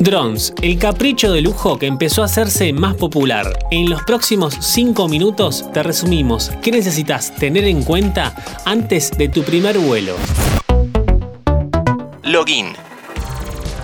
Drones, el capricho de lujo que empezó a hacerse más popular. En los próximos 5 minutos te resumimos qué necesitas tener en cuenta antes de tu primer vuelo. Login.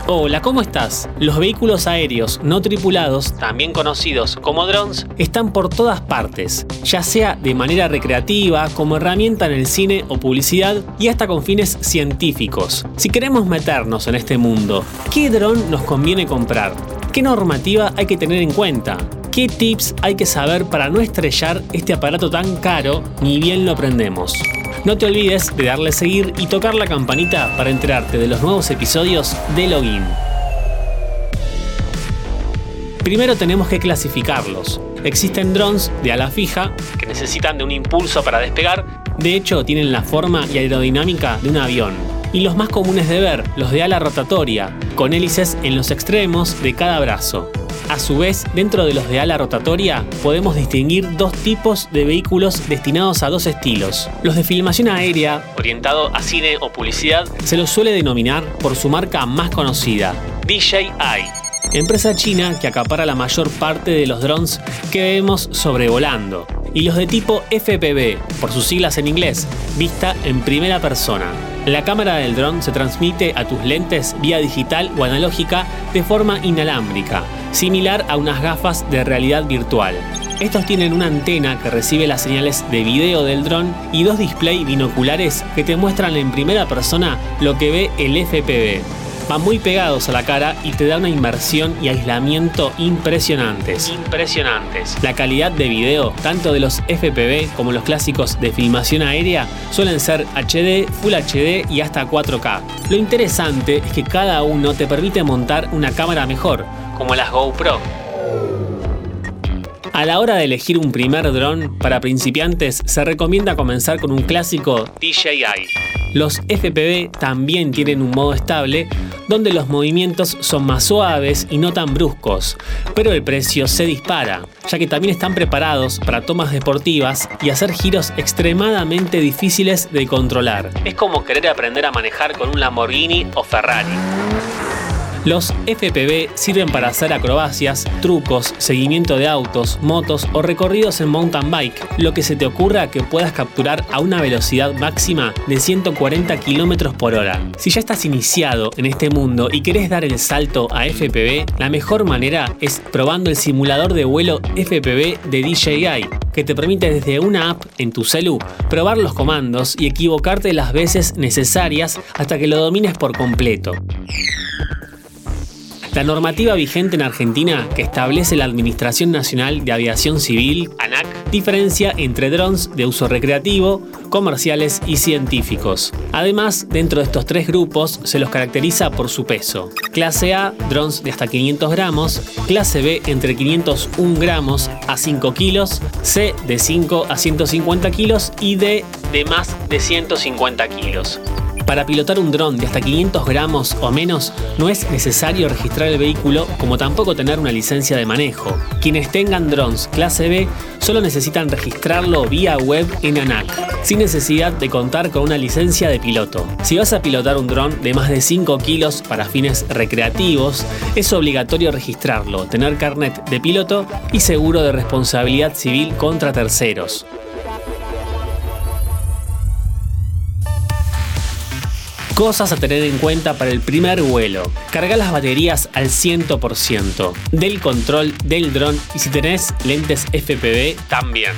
Hola, ¿cómo estás? Los vehículos aéreos no tripulados, también conocidos como drones, están por todas partes, ya sea de manera recreativa, como herramienta en el cine o publicidad y hasta con fines científicos. Si queremos meternos en este mundo, ¿qué dron nos conviene comprar? ¿Qué normativa hay que tener en cuenta? ¿Qué tips hay que saber para no estrellar este aparato tan caro ni bien lo aprendemos? No te olvides de darle seguir y tocar la campanita para enterarte de los nuevos episodios de Login. Primero tenemos que clasificarlos. Existen drones de ala fija que necesitan de un impulso para despegar, de hecho tienen la forma y aerodinámica de un avión. Y los más comunes de ver, los de ala rotatoria, con hélices en los extremos de cada brazo. A su vez, dentro de los de ala rotatoria, podemos distinguir dos tipos de vehículos destinados a dos estilos. Los de filmación aérea, orientado a cine o publicidad, se los suele denominar por su marca más conocida, DJI empresa china que acapara la mayor parte de los drones que vemos sobrevolando, y los de tipo FPV, por sus siglas en inglés, vista en primera persona. La cámara del dron se transmite a tus lentes vía digital o analógica de forma inalámbrica, similar a unas gafas de realidad virtual. Estos tienen una antena que recibe las señales de video del dron y dos displays binoculares que te muestran en primera persona lo que ve el FPV van muy pegados a la cara y te da una inmersión y aislamiento impresionantes. Impresionantes. La calidad de video, tanto de los FPV como los clásicos de filmación aérea, suelen ser HD, Full HD y hasta 4K. Lo interesante es que cada uno te permite montar una cámara mejor, como las GoPro. A la hora de elegir un primer dron para principiantes, se recomienda comenzar con un clásico DJI. Los FPV también tienen un modo estable donde los movimientos son más suaves y no tan bruscos, pero el precio se dispara, ya que también están preparados para tomas deportivas y hacer giros extremadamente difíciles de controlar. Es como querer aprender a manejar con un Lamborghini o Ferrari. Los FPV sirven para hacer acrobacias, trucos, seguimiento de autos, motos o recorridos en mountain bike, lo que se te ocurra que puedas capturar a una velocidad máxima de 140 km por hora. Si ya estás iniciado en este mundo y querés dar el salto a FPV, la mejor manera es probando el simulador de vuelo FPV de DJI, que te permite desde una app en tu celu probar los comandos y equivocarte las veces necesarias hasta que lo domines por completo. La normativa vigente en Argentina que establece la Administración Nacional de Aviación Civil, ANAC, diferencia entre drones de uso recreativo, comerciales y científicos. Además, dentro de estos tres grupos se los caracteriza por su peso. Clase A, drones de hasta 500 gramos, clase B entre 501 gramos a 5 kilos, C de 5 a 150 kilos y D de más de 150 kilos. Para pilotar un dron de hasta 500 gramos o menos no es necesario registrar el vehículo como tampoco tener una licencia de manejo. Quienes tengan drones clase B solo necesitan registrarlo vía web en ANAC, sin necesidad de contar con una licencia de piloto. Si vas a pilotar un dron de más de 5 kilos para fines recreativos, es obligatorio registrarlo, tener carnet de piloto y seguro de responsabilidad civil contra terceros. Cosas a tener en cuenta para el primer vuelo. Carga las baterías al 100%. Del control del dron y si tenés lentes FPV también.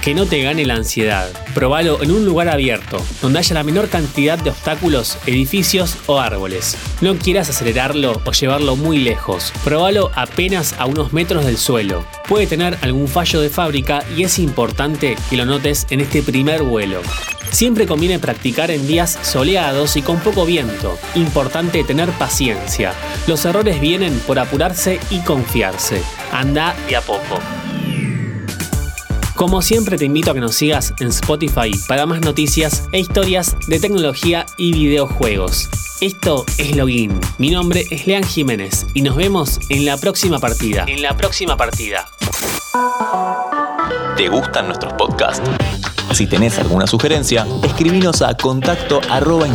Que no te gane la ansiedad. Probalo en un lugar abierto, donde haya la menor cantidad de obstáculos, edificios o árboles. No quieras acelerarlo o llevarlo muy lejos. Probalo apenas a unos metros del suelo. Puede tener algún fallo de fábrica y es importante que lo notes en este primer vuelo. Siempre conviene practicar en días soleados y con poco viento. Importante tener paciencia. Los errores vienen por apurarse y confiarse. Anda de a poco. Como siempre te invito a que nos sigas en Spotify para más noticias e historias de tecnología y videojuegos. Esto es Login. Mi nombre es Lean Jiménez y nos vemos en la próxima partida. En la próxima partida. ¿Te gustan nuestros podcasts? Si tenés alguna sugerencia, escribinos a contacto arroba.